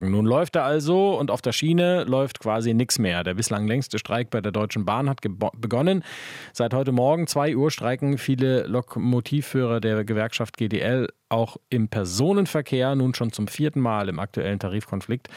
Nun läuft er also und auf der Schiene läuft quasi nichts mehr. Der bislang längste Streik bei der Deutschen Bahn hat begonnen. Seit heute Morgen 2 Uhr streiken viele Lokomotivführer der Gewerkschaft GDL auch im Personenverkehr, nun schon zum vierten Mal im aktuellen Tarifkonflikt,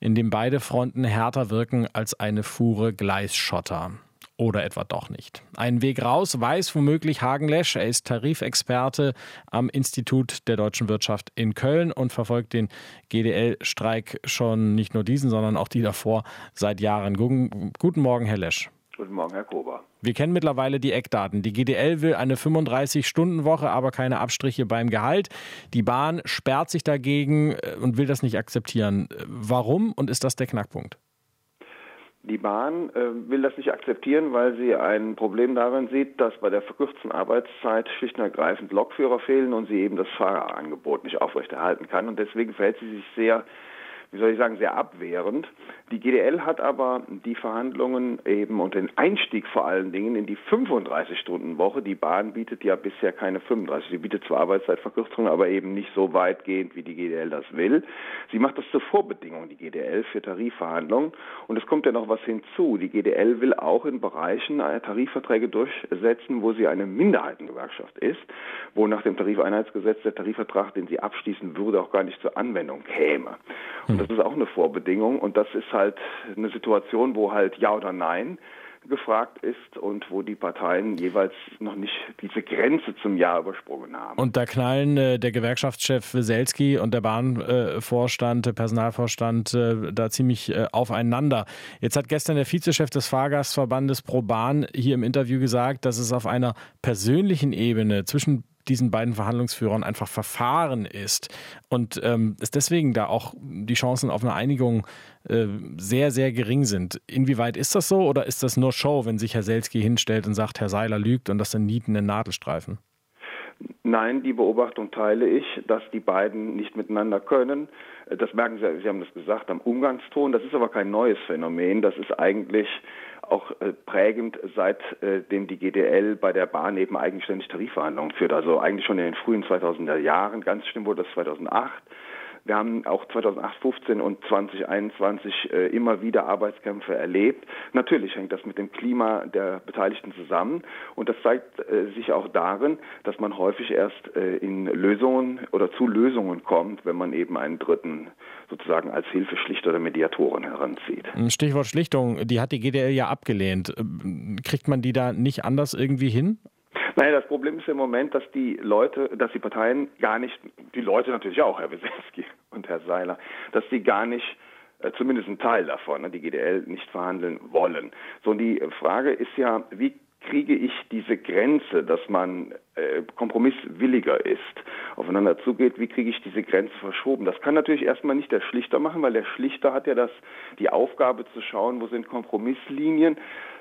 in dem beide Fronten härter wirken als eine Fuhre Gleisschotter. Oder etwa doch nicht. Einen Weg raus weiß womöglich Hagen Lesch. Er ist Tarifexperte am Institut der deutschen Wirtschaft in Köln und verfolgt den GDL-Streik schon nicht nur diesen, sondern auch die davor seit Jahren. Guten Morgen, Herr Lesch. Guten Morgen, Herr Kober. Wir kennen mittlerweile die Eckdaten. Die GDL will eine 35-Stunden-Woche, aber keine Abstriche beim Gehalt. Die Bahn sperrt sich dagegen äh, und will das nicht akzeptieren. Warum und ist das der Knackpunkt? Die Bahn äh, will das nicht akzeptieren, weil sie ein Problem darin sieht, dass bei der verkürzten Arbeitszeit schlicht und ergreifend Lokführer fehlen und sie eben das Fahrerangebot nicht aufrechterhalten kann. Und deswegen verhält sie sich sehr wie soll ich sagen, sehr abwehrend. Die GDL hat aber die Verhandlungen eben und den Einstieg vor allen Dingen in die 35-Stunden-Woche. Die Bahn bietet ja bisher keine 35. Sie bietet zwar Arbeitszeitverkürzungen, aber eben nicht so weitgehend, wie die GDL das will. Sie macht das zur Vorbedingung, die GDL, für Tarifverhandlungen. Und es kommt ja noch was hinzu. Die GDL will auch in Bereichen Tarifverträge durchsetzen, wo sie eine Minderheitengewerkschaft ist, wo nach dem Tarifeinheitsgesetz der Tarifvertrag, den sie abschließen würde, auch gar nicht zur Anwendung käme. Und das ist auch eine Vorbedingung und das ist halt eine Situation, wo halt Ja oder Nein gefragt ist und wo die Parteien jeweils noch nicht diese Grenze zum Ja übersprungen haben. Und da knallen äh, der Gewerkschaftschef Weselski und der Bahnvorstand, der Personalvorstand äh, da ziemlich äh, aufeinander. Jetzt hat gestern der Vizechef des Fahrgastverbandes Pro Bahn hier im Interview gesagt, dass es auf einer persönlichen Ebene zwischen diesen beiden Verhandlungsführern einfach verfahren ist und ähm, es deswegen da auch die Chancen auf eine Einigung äh, sehr, sehr gering sind. Inwieweit ist das so oder ist das nur Show, wenn sich Herr Selski hinstellt und sagt, Herr Seiler lügt und das sind Nieten in Nadelstreifen? Nein, die Beobachtung teile ich, dass die beiden nicht miteinander können. Das merken Sie, Sie haben das gesagt, am Umgangston. Das ist aber kein neues Phänomen. Das ist eigentlich auch äh, prägend, seitdem äh, die GDL bei der Bahn eben eigenständig Tarifverhandlungen führt. Also eigentlich schon in den frühen 2000er Jahren. Ganz schlimm wurde das 2008. Wir haben auch 2008, 15 und 2021 äh, immer wieder Arbeitskämpfe erlebt. Natürlich hängt das mit dem Klima der Beteiligten zusammen und das zeigt äh, sich auch darin, dass man häufig erst äh, in Lösungen oder zu Lösungen kommt, wenn man eben einen Dritten sozusagen als Hilfeschlichter oder Mediatoren heranzieht. Stichwort Schlichtung, die hat die GDL ja abgelehnt. Kriegt man die da nicht anders irgendwie hin? Naja, das Problem ist im Moment, dass die Leute, dass die Parteien gar nicht, die Leute natürlich auch, Herr Weselski und Herr Seiler, dass sie gar nicht äh, zumindest ein Teil davon, ne, die GDL nicht verhandeln wollen. So, und die Frage ist ja, wie kriege ich diese Grenze, dass man äh, kompromisswilliger ist, aufeinander zugeht, wie kriege ich diese Grenze verschoben? Das kann natürlich erstmal nicht der Schlichter machen, weil der Schlichter hat ja das, die Aufgabe zu schauen, wo sind Kompromisslinien,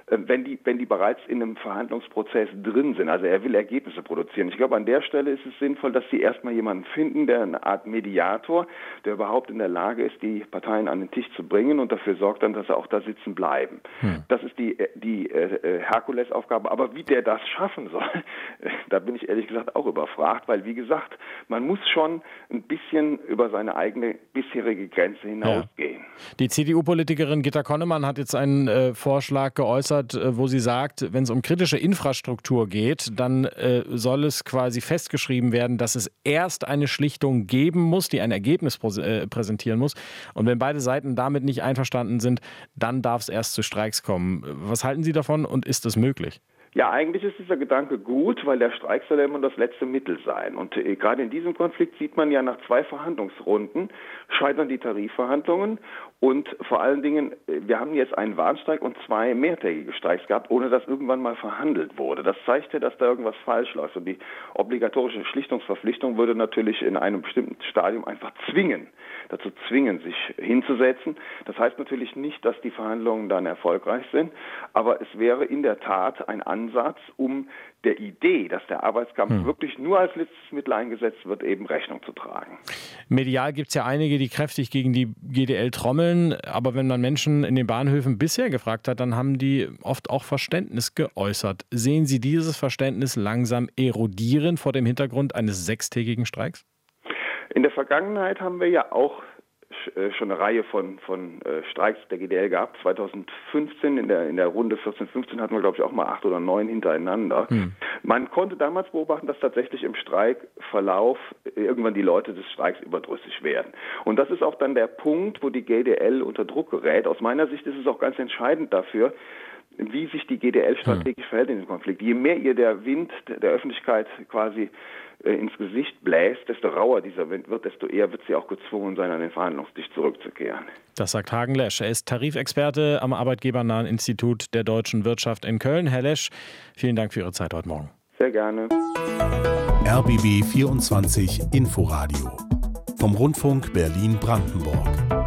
wenn die, wenn die bereits in einem Verhandlungsprozess drin sind. Also er will Ergebnisse produzieren. Ich glaube, an der Stelle ist es sinnvoll, dass Sie erstmal jemanden finden, der eine Art Mediator, der überhaupt in der Lage ist, die Parteien an den Tisch zu bringen und dafür sorgt dann, dass sie auch da sitzen bleiben. Hm. Das ist die, die äh, Herkulesaufgabe. Aber wie der das schaffen soll, da bin ich ehrlich gesagt auch überfragt, weil wie gesagt, man muss schon ein bisschen über seine eigene bisherige Grenze hinausgehen. Ja. Die CDU-Politikerin Gitta Konnemann hat jetzt einen äh, Vorschlag geäußert, geäußert, äh, wo sie sagt, wenn es um kritische Infrastruktur geht, dann äh, soll es quasi festgeschrieben werden, dass es erst eine Schlichtung geben muss, die ein Ergebnis äh, präsentieren muss. Und wenn beide Seiten damit nicht einverstanden sind, dann darf es erst zu Streiks kommen. Was halten Sie davon und ist das möglich? Ja, eigentlich ist dieser Gedanke gut, weil der Streik soll ja immer das letzte Mittel sein. Und äh, gerade in diesem Konflikt sieht man ja nach zwei Verhandlungsrunden scheitern die Tarifverhandlungen und vor allen Dingen, äh, wir haben jetzt einen Warnstreik und zwei mehrtägige Streiks gehabt, ohne dass irgendwann mal verhandelt wurde. Das zeigt ja, dass da irgendwas falsch läuft. Und die obligatorische Schlichtungsverpflichtung würde natürlich in einem bestimmten Stadium einfach zwingen, dazu zwingen, sich hinzusetzen. Das heißt natürlich nicht, dass die Verhandlungen dann erfolgreich sind, aber es wäre in der Tat ein Ansatz, um der Idee, dass der Arbeitskampf hm. wirklich nur als letztes Mittel eingesetzt wird, eben Rechnung zu tragen. Medial gibt es ja einige, die kräftig gegen die GDL trommeln, aber wenn man Menschen in den Bahnhöfen bisher gefragt hat, dann haben die oft auch Verständnis geäußert. Sehen Sie dieses Verständnis langsam erodieren vor dem Hintergrund eines sechstägigen Streiks? In der Vergangenheit haben wir ja auch schon eine Reihe von, von äh, Streiks der GDL gehabt. 2015 in der, in der Runde 14-15 hatten wir, glaube ich, auch mal acht oder neun hintereinander. Hm. Man konnte damals beobachten, dass tatsächlich im Streikverlauf irgendwann die Leute des Streiks überdrüssig werden. Und das ist auch dann der Punkt, wo die GDL unter Druck gerät. Aus meiner Sicht ist es auch ganz entscheidend dafür, wie sich die GDL strategisch hm. verhält in dem Konflikt. Je mehr ihr der Wind der Öffentlichkeit quasi äh, ins Gesicht bläst, desto rauer dieser Wind wird, desto eher wird sie auch gezwungen sein, an den Verhandlungstisch zurückzukehren. Das sagt Hagen Lesch. Er ist Tarifexperte am Arbeitgebernahen Institut der deutschen Wirtschaft in Köln. Herr Lesch, vielen Dank für Ihre Zeit heute Morgen. Sehr gerne. RBB 24 Inforadio vom Rundfunk Berlin-Brandenburg.